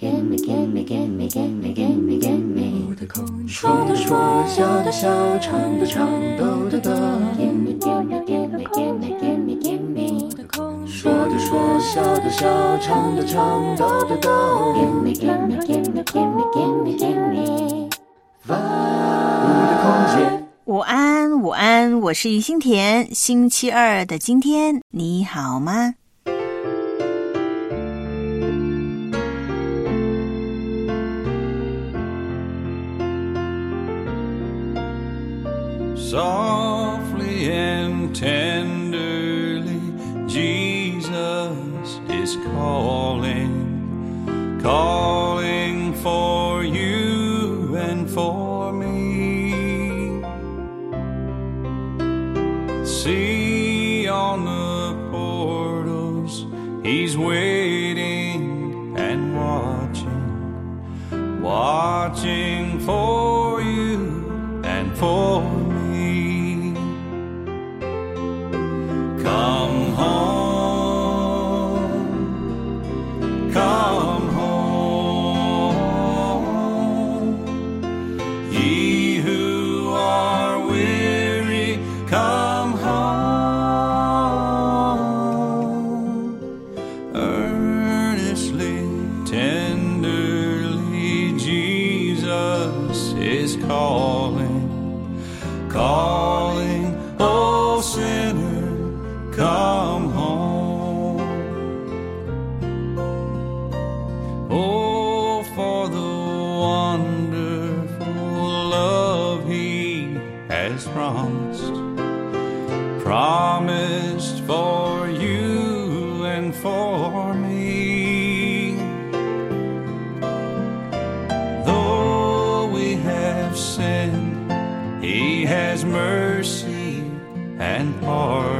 Gimme, gimme, gimme, gimme, gimme, gimme 说的说，笑的笑，唱的唱，逗的逗。Gimme, gimme, gimme, gimme, gimme, gimme 说的说，笑的笑，唱的唱，逗的抖。Gimme, gimme, gimme, gimme, gimme, gimme Five 的空间。午安，午安，我是于心田。星期二的今天，你好吗？Softly and tenderly, Jesus is calling, calling for you and for me. See on the portals, He's waiting and watching, watching for you and for promised, promised for you and for me. Though we have sinned, He has mercy and pardon,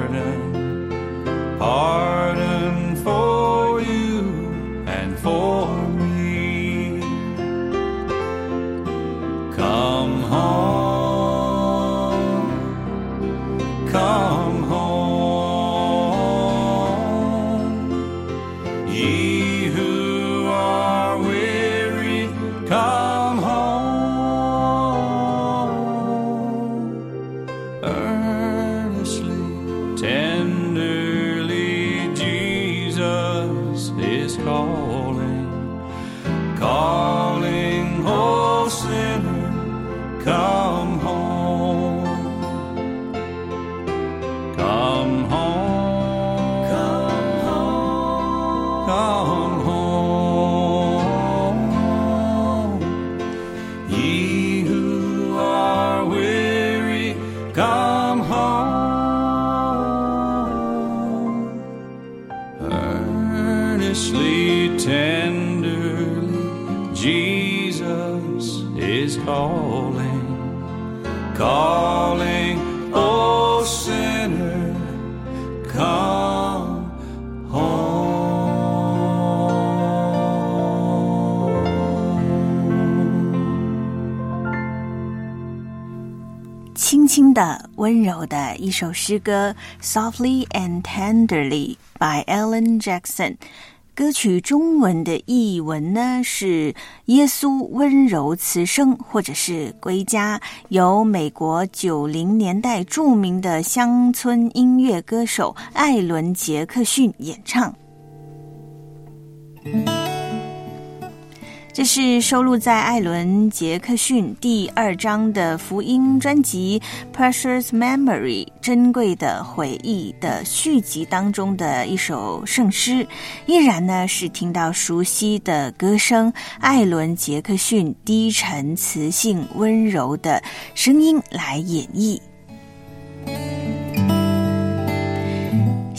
温柔的一首诗歌《Softly and Tenderly》by Alan Jackson。歌曲中文的译文呢是“耶稣温柔慈声”或者是“归家”，由美国九零年代著名的乡村音乐歌手艾伦·杰克逊演唱。这是收录在艾伦·杰克逊第二张的福音专辑《Precious Memory》珍贵的回忆的续集当中的一首圣诗，依然呢是听到熟悉的歌声，艾伦·杰克逊低沉、磁性、温柔的声音来演绎。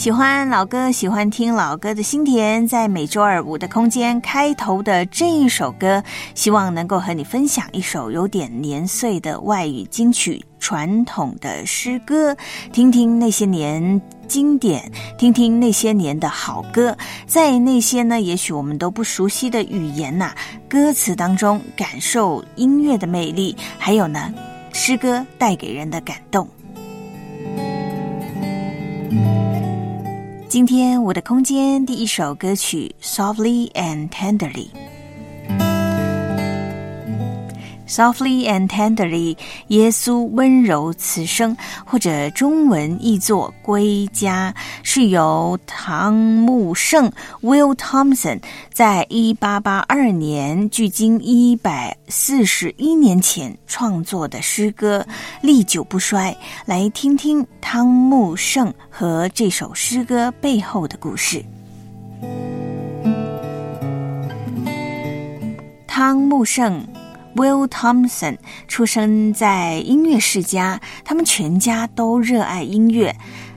喜欢老歌、喜欢听老歌的心田，在每周二五的空间开头的这一首歌，希望能够和你分享一首有点年岁的外语金曲、传统的诗歌，听听那些年经典，听听那些年的好歌，在那些呢，也许我们都不熟悉的语言呐、歌词当中，感受音乐的魅力，还有呢，诗歌带给人的感动。今天我的空间第一首歌曲《Softly and Tenderly》，Softly and tenderly，耶稣温柔慈声，或者中文译作《归家》，是由唐木胜 Will Thompson 在一八八二年，距今一百四十一年前创作的诗歌，历久不衰。来听听汤木胜和这首诗歌背后的故事。汤木胜。Will Thompson 出生在音乐世家，他们全家都热爱音乐。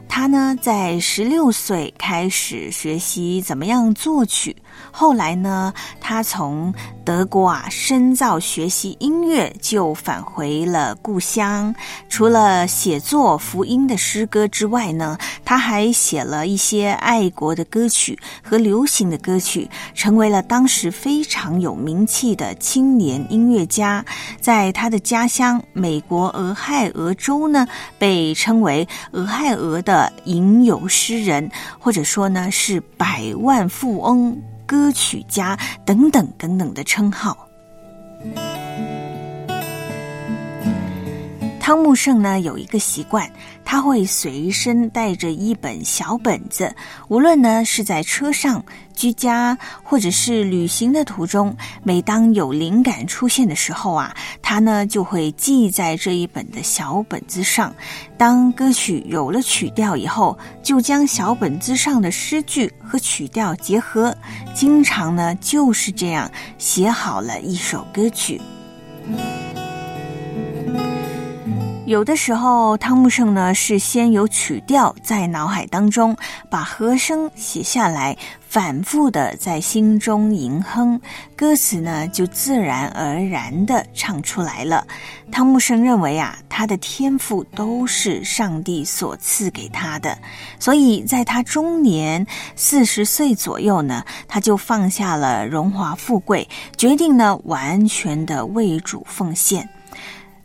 他呢，在十六岁开始学习怎么样作曲。后来呢，他从德国啊深造学习音乐，就返回了故乡。除了写作福音的诗歌之外呢，他还写了一些爱国的歌曲和流行的歌曲，成为了当时非常有名气的青年音乐家。在他的家乡美国俄亥俄州呢，被称为俄亥俄的吟游诗人，或者说呢是百万富翁。歌曲家等等等等的称号。汤木胜呢有一个习惯，他会随身带着一本小本子，无论呢是在车上。居家或者是旅行的途中，每当有灵感出现的时候啊，他呢就会记在这一本的小本子上。当歌曲有了曲调以后，就将小本子上的诗句和曲调结合，经常呢就是这样写好了一首歌曲。有的时候，汤姆胜呢是先有曲调在脑海当中，把和声写下来，反复的在心中吟哼，歌词呢就自然而然的唱出来了。汤姆胜认为啊，他的天赋都是上帝所赐给他的，所以在他中年四十岁左右呢，他就放下了荣华富贵，决定呢完全的为主奉献。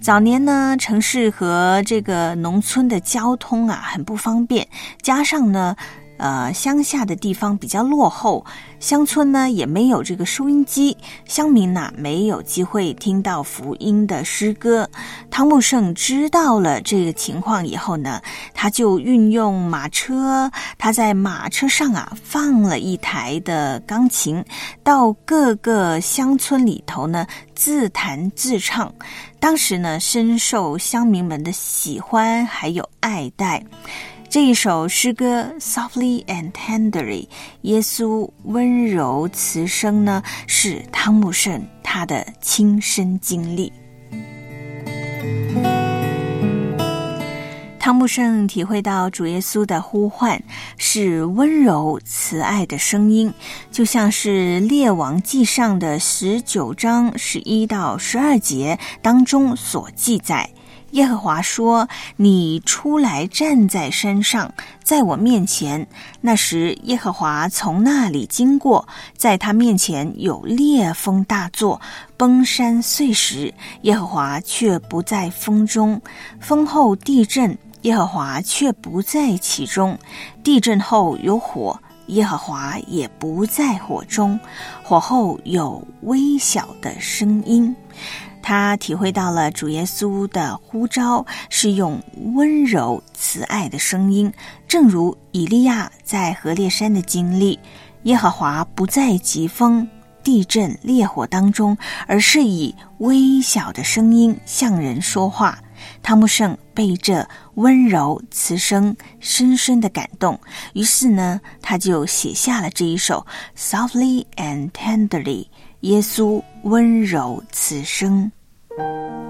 早年呢，城市和这个农村的交通啊很不方便，加上呢，呃，乡下的地方比较落后，乡村呢也没有这个收音机，乡民呐没有机会听到福音的诗歌。汤姆胜知道了这个情况以后呢，他就运用马车，他在马车上啊放了一台的钢琴，到各个乡村里头呢自弹自唱。当时呢，深受乡民们的喜欢，还有爱戴。这一首诗歌《Softly and Tenderly》，耶稣温柔慈声呢，是汤姆圣他的亲身经历。汤姆圣体会到主耶稣的呼唤是温柔慈爱的声音，就像是《列王记上》的十九章十一到十二节当中所记载。耶和华说：“你出来站在山上，在我面前。那时，耶和华从那里经过，在他面前有烈风大作，崩山碎石。耶和华却不在风中，风后地震。”耶和华却不在其中，地震后有火，耶和华也不在火中，火后有微小的声音。他体会到了主耶稣的呼召是用温柔慈爱的声音，正如以利亚在河烈山的经历。耶和华不在疾风、地震、烈火当中，而是以微小的声音向人说话。汤姆圣被这温柔慈声深深的感动，于是呢，他就写下了这一首《Softly and Tenderly》，耶稣温柔慈声。你。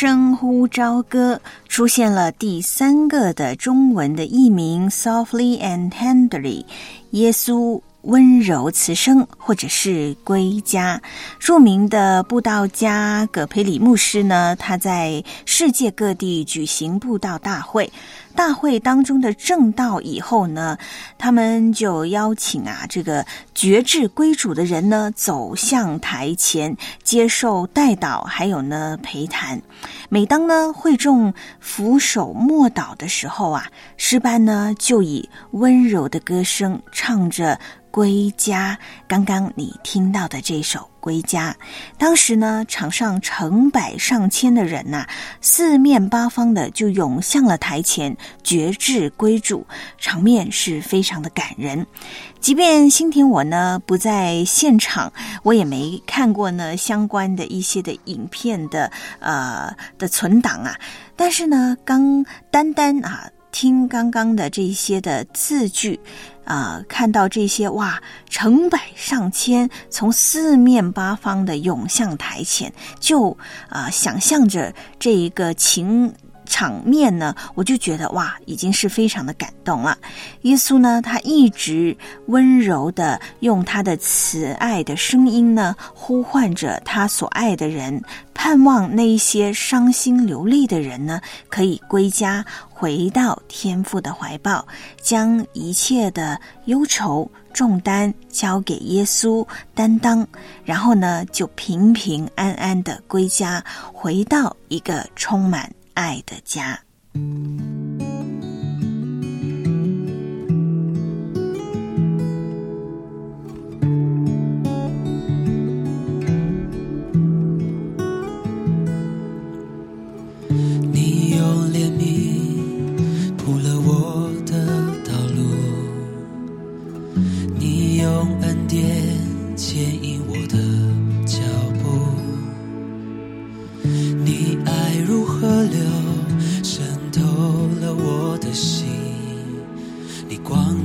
声呼朝歌出现了第三个的中文的译名，Softly and Tenderly，耶稣。温柔慈声，或者是归家。著名的布道家葛培里牧师呢，他在世界各地举行布道大会。大会当中的正道以后呢，他们就邀请啊这个绝志归主的人呢走向台前接受代祷，还有呢陪谈。每当呢会众俯首默祷的时候啊，诗班呢就以温柔的歌声唱着。归家，刚刚你听到的这首《归家》，当时呢，场上成百上千的人呐，四面八方的就涌向了台前，绝志归主，场面是非常的感人。即便新田我呢不在现场，我也没看过呢相关的一些的影片的呃的存档啊，但是呢，刚单单啊听刚刚的这些的字句。啊，看到这些哇，成百上千从四面八方的涌向台前，就啊，想象着这一个情场面呢，我就觉得哇，已经是非常的感动了。耶稣呢，他一直温柔的用他的慈爱的声音呢，呼唤着他所爱的人，盼望那一些伤心流泪的人呢，可以归家。回到天父的怀抱，将一切的忧愁重担交给耶稣担当，然后呢，就平平安安的归家，回到一个充满爱的家。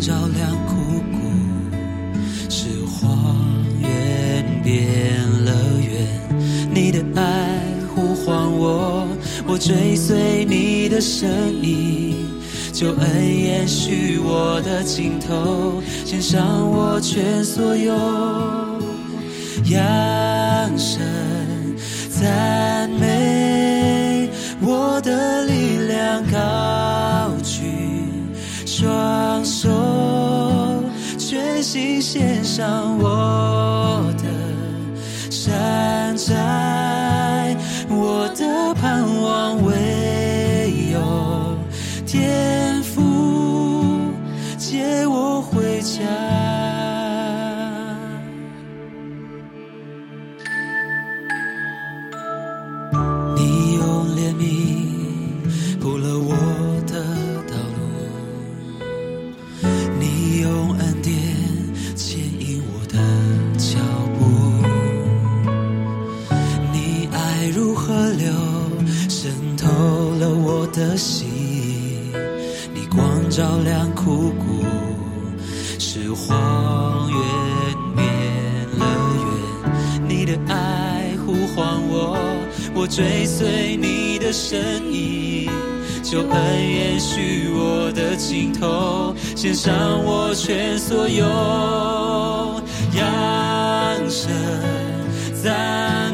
照亮枯骨，是荒原变乐园。你的爱呼唤我，我追随你的声音。就恩延续我的尽头，献上我全所有，扬声赞美，我的力量高。双手全心献上我的山寨，我追随你的身影。就恩延续我的尽头，献上我全所有，扬声赞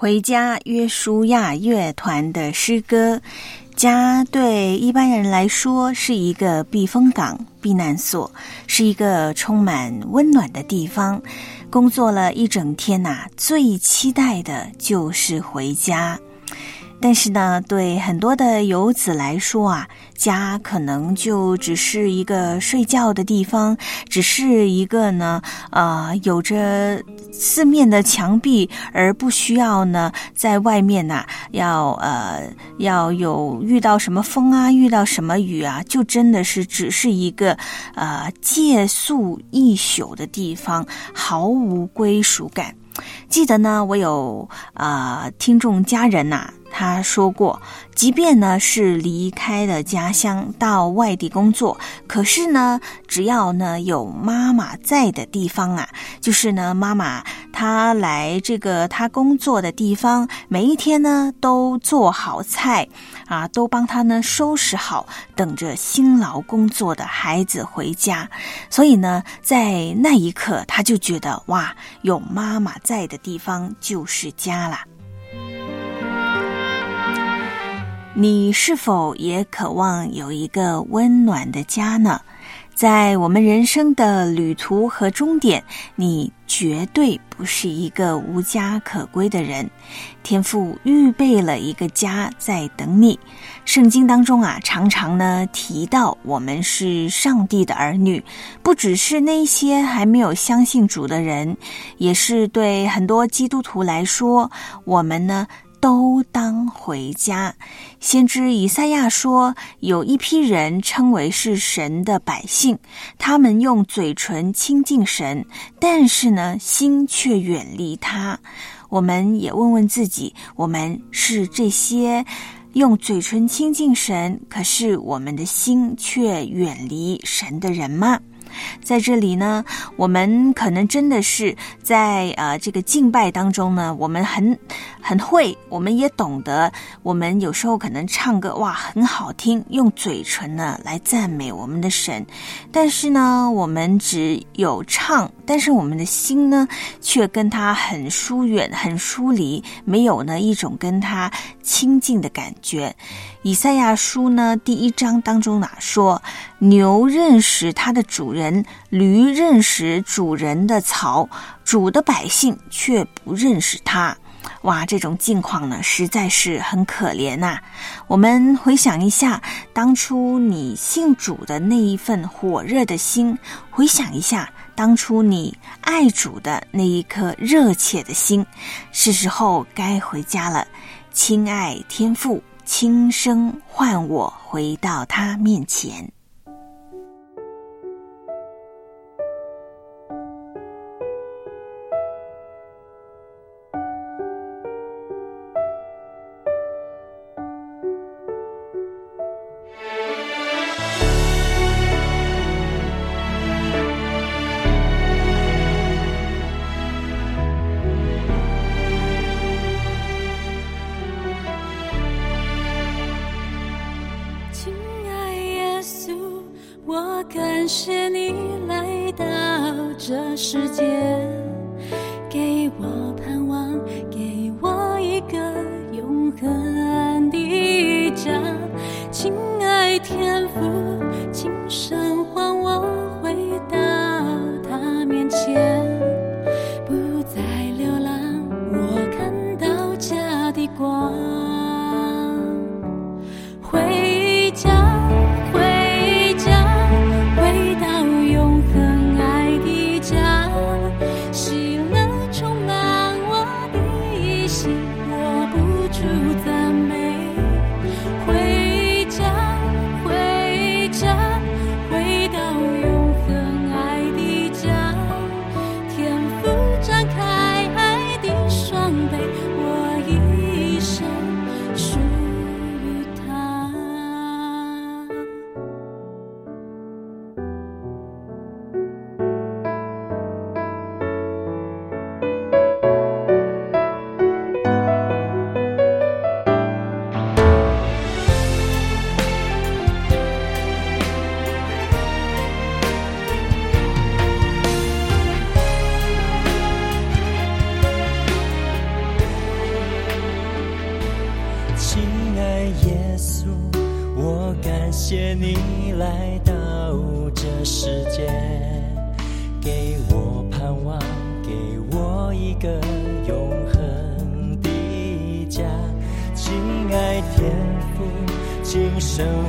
回家约书亚乐团的诗歌。家对一般人来说是一个避风港、避难所，是一个充满温暖的地方。工作了一整天呐、最期待的就是回家。但是呢，对很多的游子来说啊，家可能就只是一个睡觉的地方，只是一个呢，呃，有着四面的墙壁，而不需要呢，在外面呐、要呃要有遇到什么风啊，遇到什么雨啊，就真的是只是一个呃借宿一宿的地方，毫无归属感。记得呢，我有啊、呃听众家人呐、他说过，即便呢是离开了家乡到外地工作，可是呢，只要呢有妈妈在的地方啊，就是呢妈妈她来这个她工作的地方，每一天呢都做好菜啊，都帮她呢收拾好，等着辛劳工作的孩子回家。所以呢，在那一刻，他就觉得哇，有妈妈在的地方就是家啦。你是否也渴望有一个温暖的家呢？在我们人生的旅途和终点，你绝对不是一个无家可归的人。天父预备了一个家在等你。圣经当中啊，常常呢提到我们是上帝的儿女，不只是那些还没有相信主的人，也是对很多基督徒来说，我们呢都当回家。先知以赛亚说，有一批人称为是神的百姓，他们用嘴唇亲近神，但是呢，心却远离他。我们也问问自己，我们是这些用嘴唇亲近神，可是我们的心却远离神的人吗？在这里呢，我们可能真的是在呃这个敬拜当中呢，我们很很会，我们也懂得，我们有时候可能唱歌哇很好听，用嘴唇呢来赞美我们的神，但是呢，我们只有唱，但是我们的心呢却跟他很疏远、很疏离，没有呢一种跟他亲近的感觉。以赛亚书呢第一章当中哪说，牛认识它的主人，驴认识主人的槽，主的百姓却不认识他。哇，这种境况呢，实在是很可怜呐。我们回想一下，当初你信主的那一份火热的心，回想一下当初你爱主的那一颗热切的心，是时候该回家了。亲爱天父。轻声唤我回到他面前。世界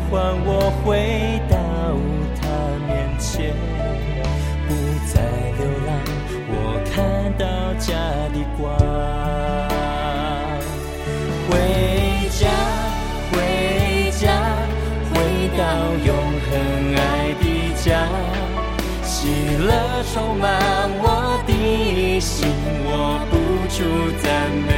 唤我回到他面前，不再流浪，我看到家的光。回家，回家，回到永恒爱的家，喜乐充满我的心，我不住赞美。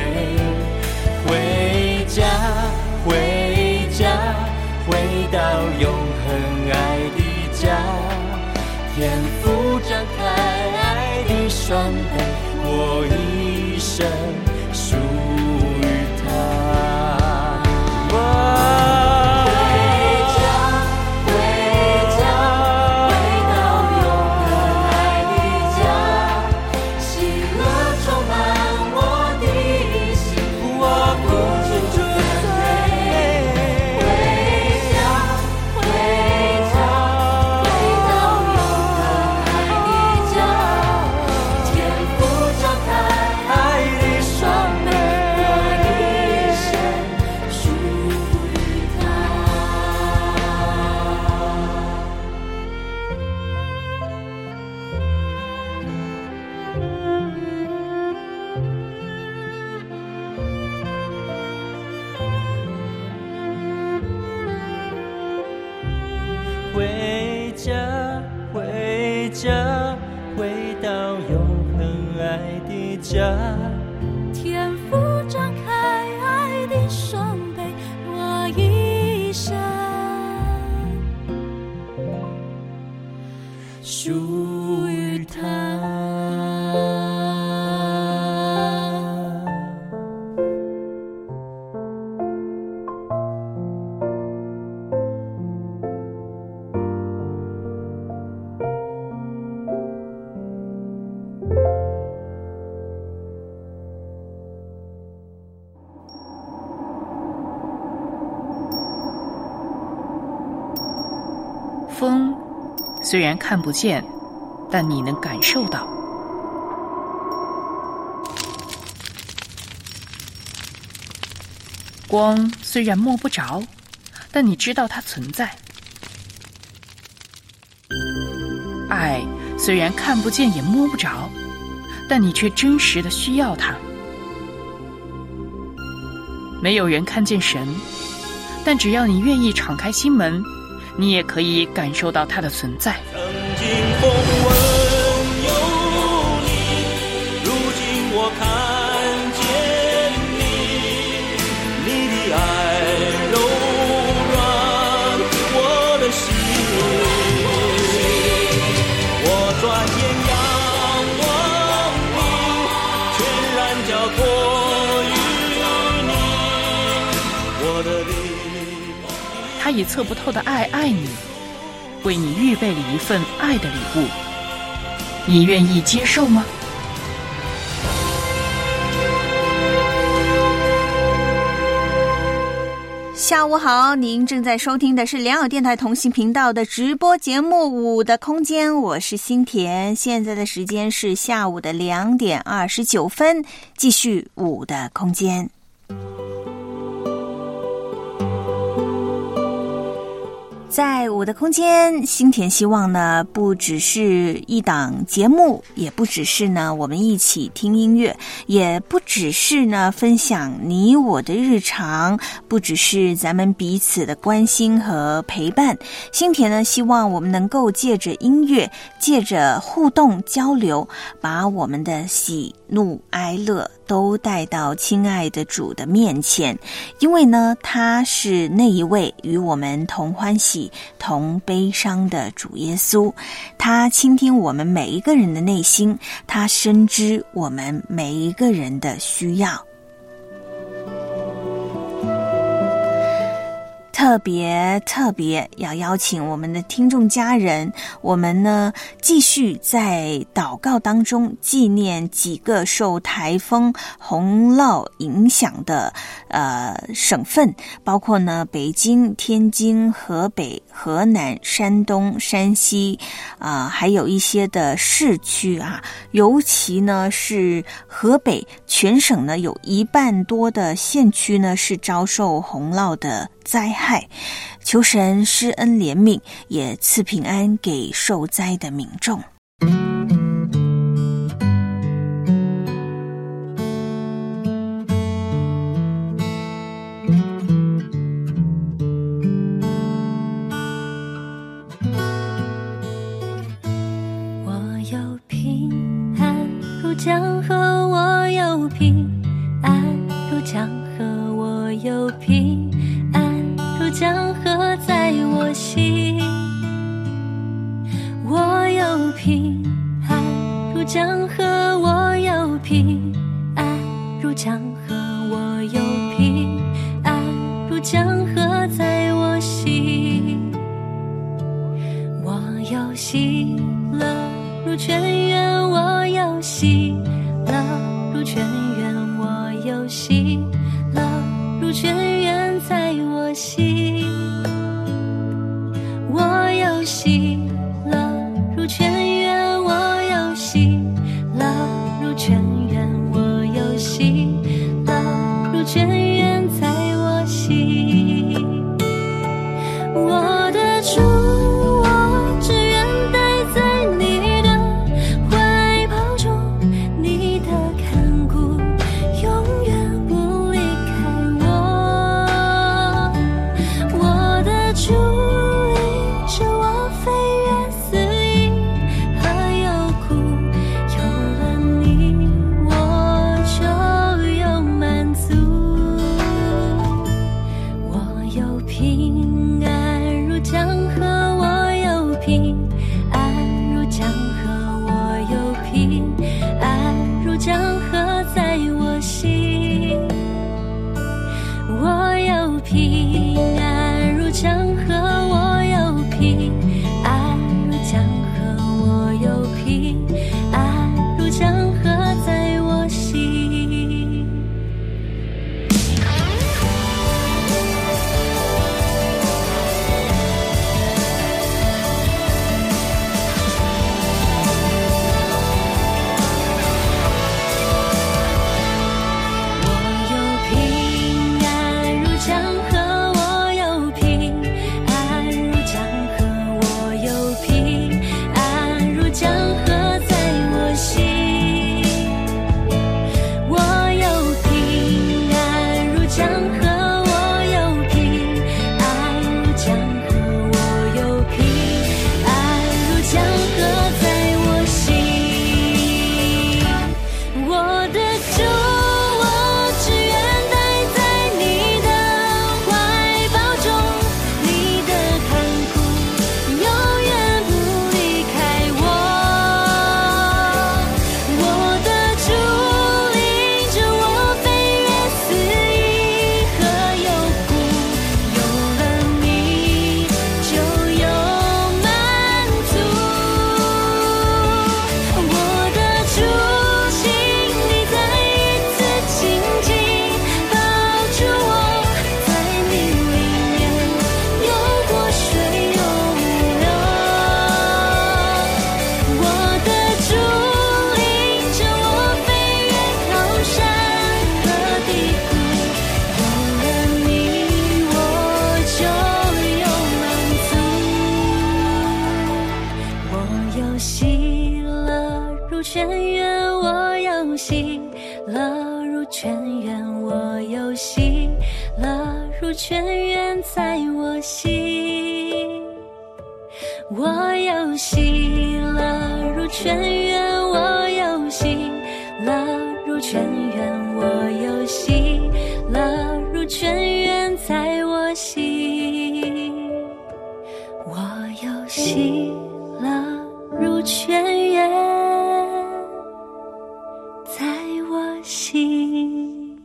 虽然看不见，但你能感受到。光虽然摸不着，但你知道它存在。爱虽然看不见也摸不着，但你却真实的需要它。没有人看见神，但只要你愿意敞开心门。你也可以感受到它的存在。以测不透的爱爱你，为你预备了一份爱的礼物，你愿意接受吗？下午好，您正在收听的是良友电台同行频道的直播节目《五的空间》，我是新田，现在的时间是下午的两点二十九分，继续《五的空间》。在我的空间，新田希望呢，不只是一档节目，也不只是呢我们一起听音乐，也不只是呢分享你我的日常，不只是咱们彼此的关心和陪伴。新田呢，希望我们能够借着音乐，借着互动交流，把我们的喜怒哀乐都带到亲爱的主的面前，因为呢，他是那一位与我们同欢喜。同悲伤的主耶稣，他倾听我们每一个人的内心，他深知我们每一个人的需要。特别特别要邀请我们的听众家人，我们呢继续在祷告当中纪念几个受台风洪涝影响的呃省份，包括呢北京、天津、河北、河南、山东、山西啊，还有一些的市区啊，尤其呢是河北全省呢有一半多的县区呢是遭受洪涝的。灾害，求神施恩怜悯，也赐平安给受灾的民众。有平安如江河，我有平安如江河在我心。我有平安如江河，我有平安如江河，我有平安如江河在我心。我有喜乐如泉源，喜乐如泉源，在我心。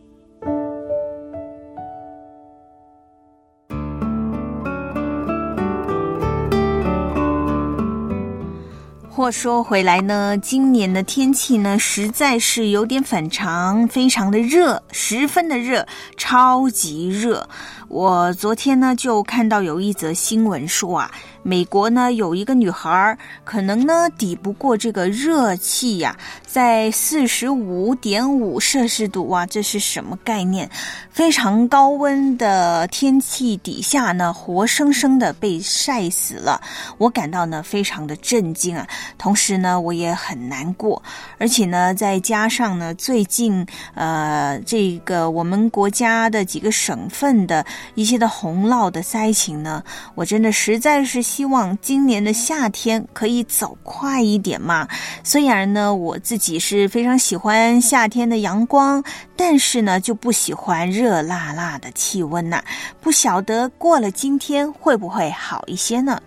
话说回来呢，今年的天气呢，实在是有点反常，非常的热，十分的热，超级热。我昨天呢就看到有一则新闻说啊，美国呢有一个女孩可能呢抵不过这个热气呀、在四十五点五摄氏度哇，这是什么概念？非常高温的天气底下呢，活生生的被晒死了。我感到呢非常的震惊啊，同时呢我也很难过，而且呢再加上呢最近呃这个我们国家的几个省份的一些的洪涝的灾情呢，我真的实在是希望今年的夏天可以走快一点嘛。虽然呢我自己是非常喜欢夏天的阳光，但是呢就不喜欢热辣辣的气温呐、不晓得过了今天会不会好一些呢？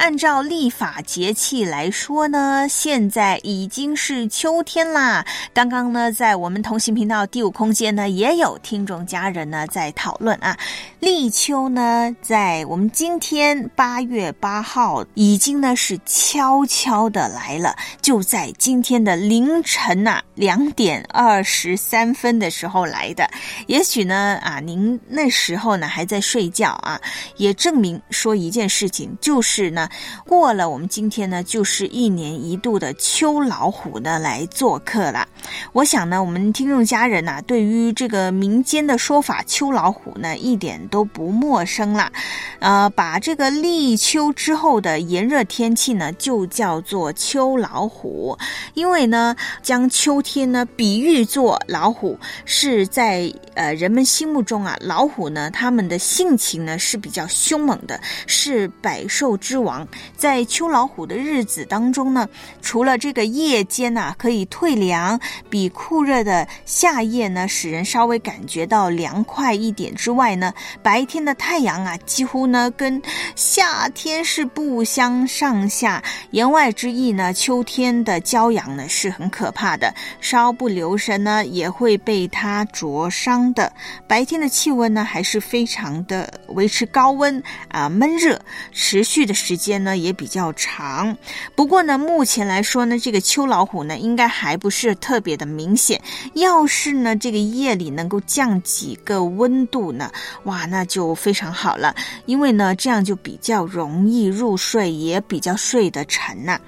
按照历法节气来说呢，现在已经是秋天啦。刚刚呢，在我们同行频道第五空间呢，也有听众家人呢在讨论啊，立秋呢，在我们今天八月八号已经呢是悄悄的来了，就在今天的凌晨呐、两点二十三分的时候来的。也许呢啊，您那时候呢还在睡觉啊，也证明说一件事情，就是呢。过了我们今天呢，就是一年一度的秋老虎呢来做客了。我想呢，我们听众家人呐、对于这个民间的说法“秋老虎”呢，一点都不陌生啦。呃，把这个立秋之后的炎热天气呢，就叫做秋老虎，因为呢，将秋天呢比喻作老虎，是在呃人们心目中啊，老虎呢，它们的性情呢是比较凶猛的，是百兽之王。在秋老虎的日子当中呢，除了这个夜间呐、可以退凉，比酷热的夏夜呢使人稍微感觉到凉快一点之外呢，白天的太阳啊几乎呢跟夏天是不相上下。言外之意呢，秋天的骄阳呢是很可怕的，稍不留神呢也会被它灼伤的。白天的气温呢还是非常的维持高温啊、闷热，持续的时间间呢也比较长。不过呢，目前来说呢，这个秋老虎呢应该还不是特别的明显。要是呢这个夜里能够降几个温度呢，哇，那就非常好了，因为呢这样就比较容易入睡，也比较睡得沉呐、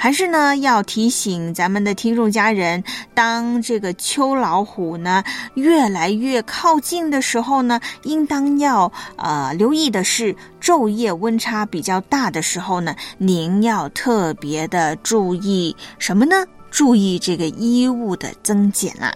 还是呢，要提醒咱们的听众家人，当这个秋老虎呢越来越靠近的时候呢，应当要呃留意的是，昼夜温差比较大的时候呢，您要特别的注意什么呢？注意这个衣物的增减啦、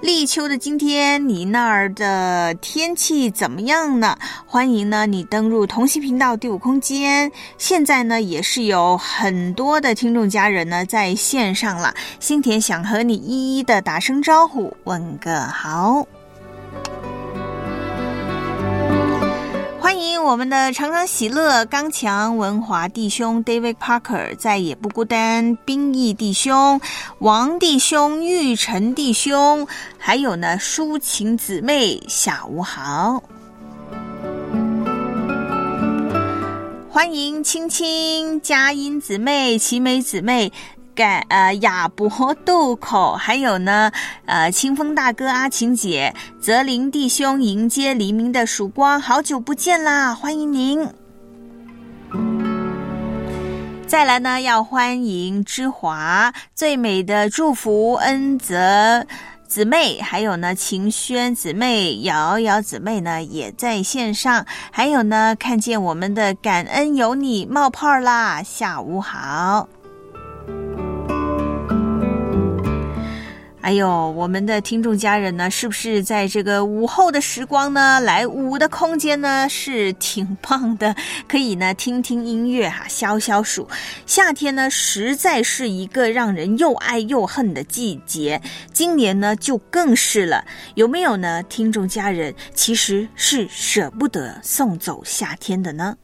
立秋的今天，你那儿的天气怎么样呢？欢迎呢你登入同心频道第五空间。现在呢也是有很多的听众家人呢在线上了。新田想和你一一的打声招呼，问个好。欢迎我们的常常喜乐、刚强、文华弟兄 David Parker，再也不孤单，兵役弟兄、王弟兄、玉成弟兄，还有呢抒情姊妹小吴豪。欢迎青青、佳音姊妹、奇美姊妹。感呃亚伯渡口，还有呢呃清风大哥阿晴姐、泽林弟兄迎接黎明的曙光，好久不见啦，欢迎您。再来呢，要欢迎之华最美的祝福恩泽。姊妹，还有呢晴轩姊妹、瑶瑶姊妹呢也在线上，还有呢看见我们的感恩有你冒泡啦，下午好。哎呦我们的听众家人呢，是不是在这个午后的时光呢，来午的空间呢，是挺棒的，可以呢听听音乐哈，消消暑。夏天呢，实在是一个让人又爱又恨的季节，今年呢就更是了。有没有呢？听众家人其实是舍不得送走夏天的呢？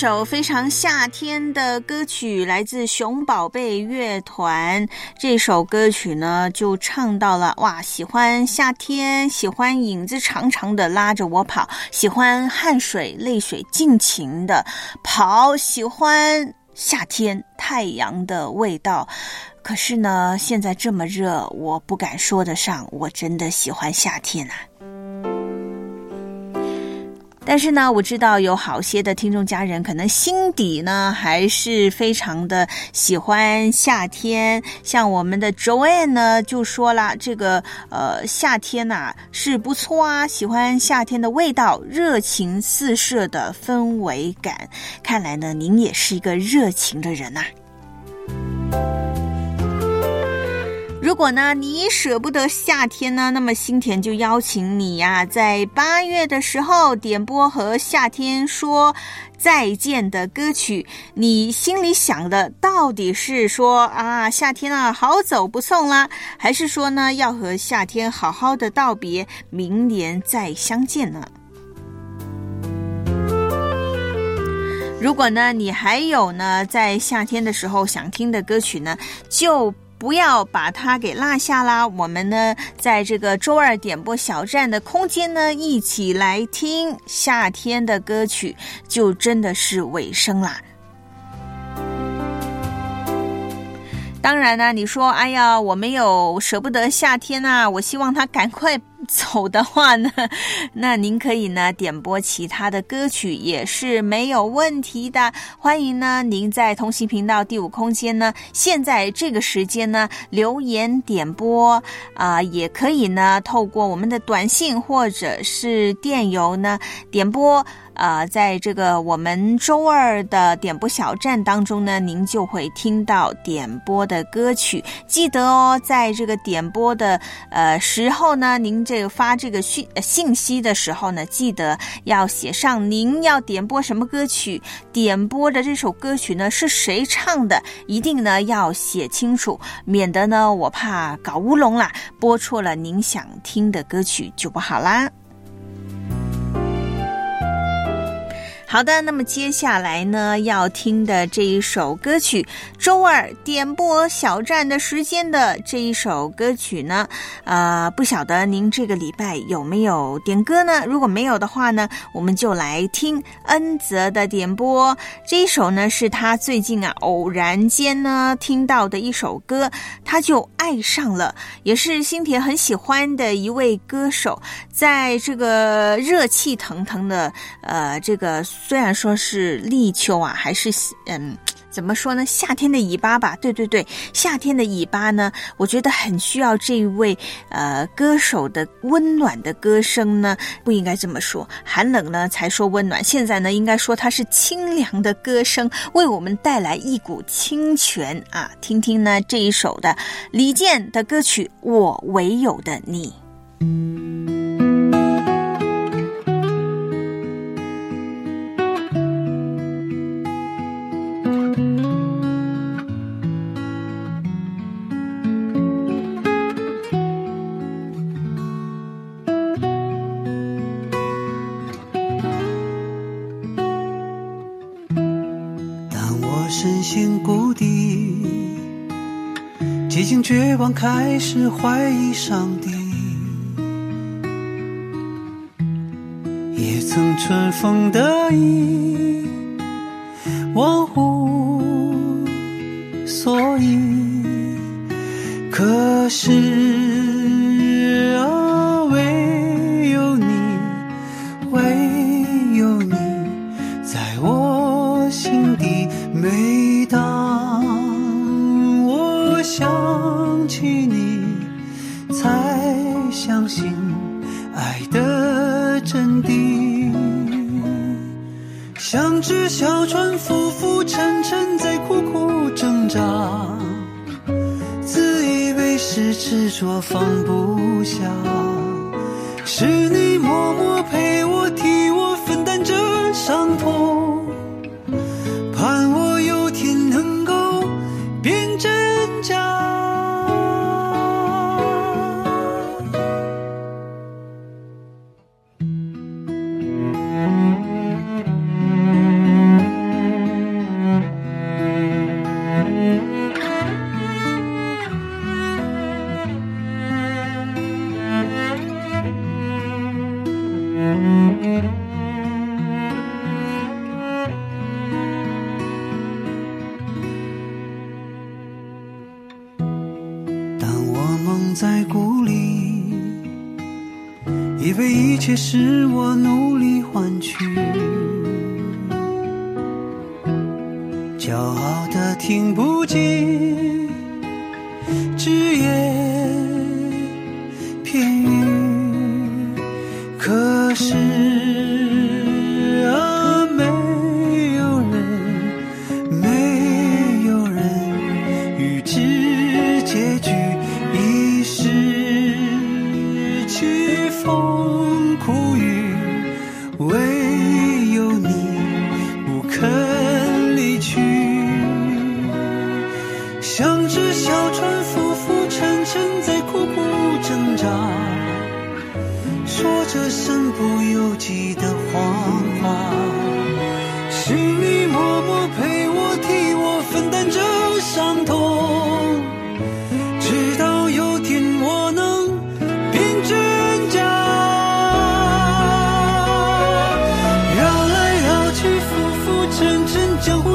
首非常夏天的歌曲，来自熊宝贝乐团。这首歌曲呢，就唱到了哇，喜欢夏天，喜欢影子长长的拉着我跑，喜欢汗水泪水尽情的跑，喜欢夏天太阳的味道。可是呢，现在这么热，我不敢说得上我真的喜欢夏天啊。但是呢，我知道有好些的听众家人可能心底呢还是非常的喜欢夏天。像我们的 Joanne 呢就说了，这个呃夏天呐、是不错啊，喜欢夏天的味道，热情四射的氛围感。看来呢，您也是一个热情的人呐、如果呢你舍不得夏天呢，那么新田就邀请你呀、在八月的时候点播和夏天说再见的歌曲。你心里想的到底是说啊夏天啊好走不送啦，还是说呢要和夏天好好的道别，明年再相见呢？如果呢，你还有呢，在夏天的时候想听的歌曲呢，就不要把它给落下啦。我们呢，在这个周二点播小站的空间呢，一起来听夏天的歌曲，就真的是尾声啦。当然呢，你说，哎呀，我没有舍不得夏天啊，我希望它赶快走的话呢，那您可以呢点播其他的歌曲也是没有问题的。欢迎呢您在同行频道第五空间呢，现在这个时间呢留言点播啊、也可以呢透过我们的短信或者是电邮呢点播。呃，在这个我们周二的点播小站当中呢，您就会听到点播的歌曲。记得哦，在这个点播的呃时候呢，您这个发这个讯信息的时候呢，记得要写上您要点播什么歌曲，点播的这首歌曲呢是谁唱的，一定呢要写清楚，免得呢我怕搞乌龙啦，播错了您想听的歌曲就不好啦。好的，那么接下来呢，要听的这一首歌曲，周二点播小站的时间的这一首歌曲呢，呃，不晓得您这个礼拜有没有点歌呢？如果没有的话呢，我们就来听恩泽的点播。这一首呢，是他最近啊偶然间呢听到的一首歌，他就爱上了，也是新田很喜欢的一位歌手，在这个热气腾腾的呃这个。虽然说是立秋啊，还是嗯，怎么说呢？夏天的尾巴吧，对对对，夏天的尾巴呢，我觉得很需要这一位呃歌手的温暖的歌声呢，不应该这么说，寒冷呢才说温暖，现在呢应该说它是清凉的歌声，为我们带来一股清泉啊！听听呢这一首的李健的歌曲《我唯有的你》。已经绝望，开始怀疑上帝，也曾春风得意，忘乎所以。可是说放不下，是你默默陪我替我分担着伤痛，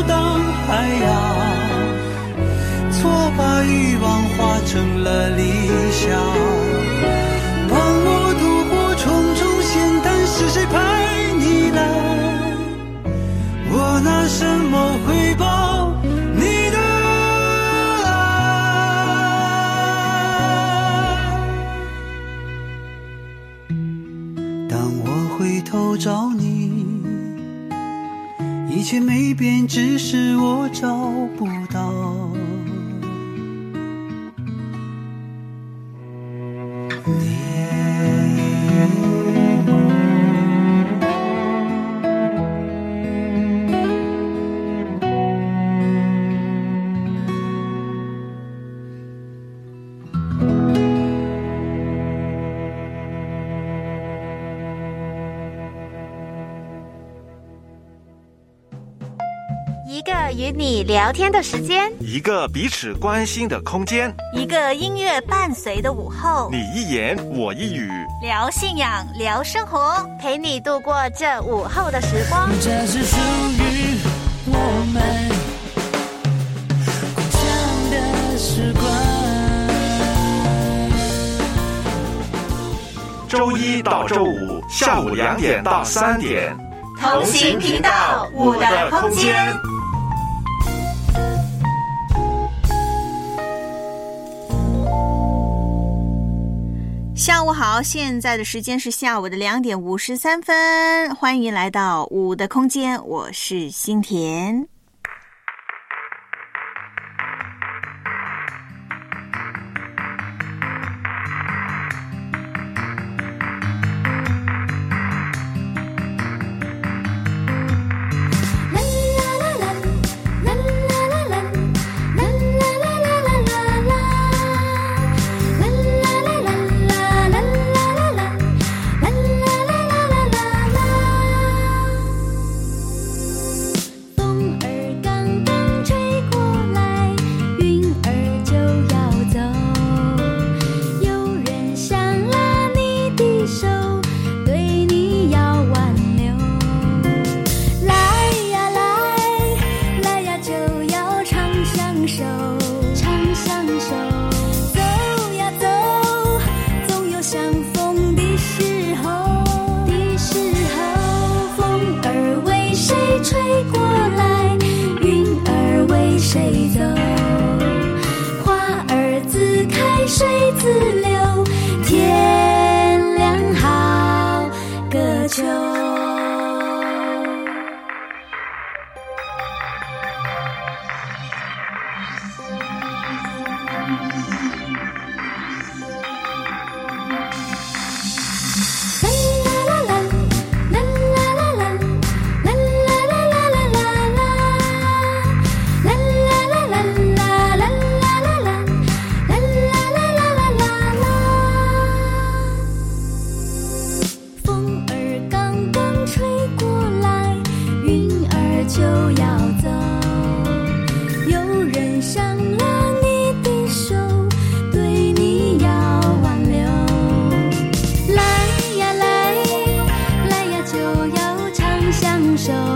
当海洋。错把欲望化成了理想，帮我度过重重险滩，是谁派你来？我拿什么回一切没变，只是我找不你聊天的时间，一个彼此关心的空间，一个音乐伴随的午后，你一言我一语，聊信仰，聊生活。陪你度过这午后的时光。这是属于我们共享的时光。周一到周五下午两点到三点，同行频道五的空间。下午好，现在的时间是下午的两点五十三分，欢迎来到五的空间，我是新田。Sao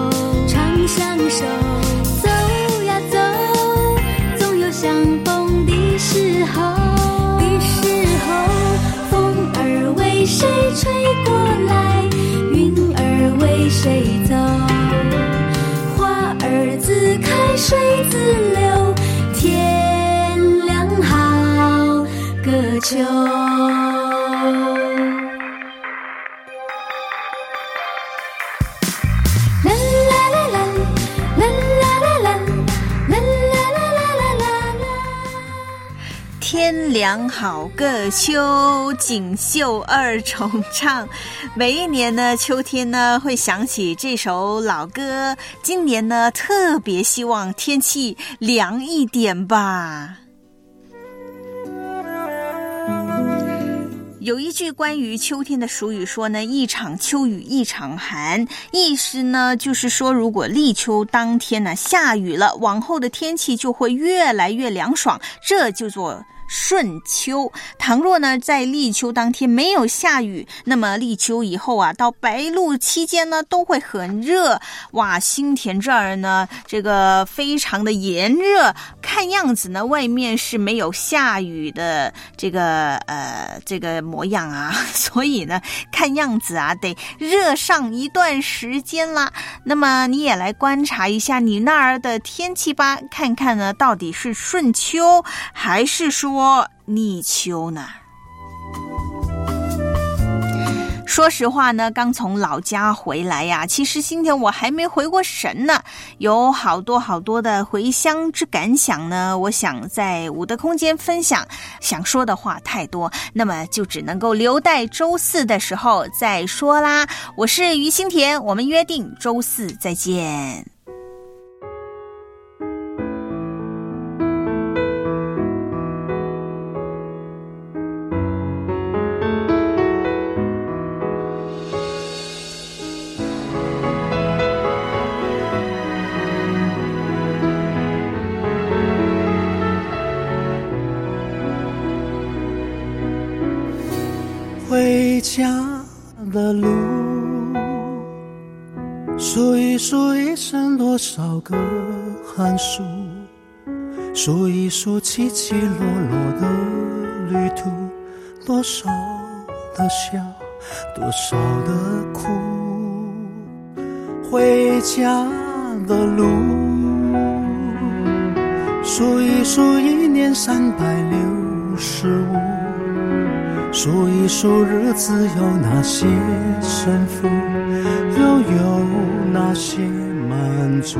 良好个秋，锦绣二重唱。每一年呢，秋天呢会想起这首老歌。今年呢，特别希望天气凉一点吧。有一句关于秋天的俗语说呢：“一场秋雨一场寒。”意思呢就是说，如果立秋当天呢下雨了，往后的天气就会越来越凉爽，这就做。顺秋，倘若呢在立秋当天没有下雨，那么立秋以后啊，到白露期间呢都会很热。哇，新田这儿呢，这个非常的炎热，看样子呢外面是没有下雨的这个呃这个模样啊，所以呢看样子啊得热上一段时间啦。那么你也来观察一下你那儿的天气吧，看看呢到底是顺秋还是说。说逆秋呢？说实话呢，刚从老家回来呀，其实今天我还没回过神呢，有好多好多的回乡之感想呢。我想在五的空间分享，想说的话太多，那么就只能够留待周四的时候再说啦。我是于心田，我们约定周四再见。寒暑，数一数起起落落的旅途，多少的笑，多少的苦。回家的路，数一数一年三百六十五。数一数日子有哪些胜负，又有哪些满足？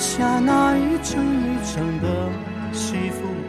下那一层一层的西风，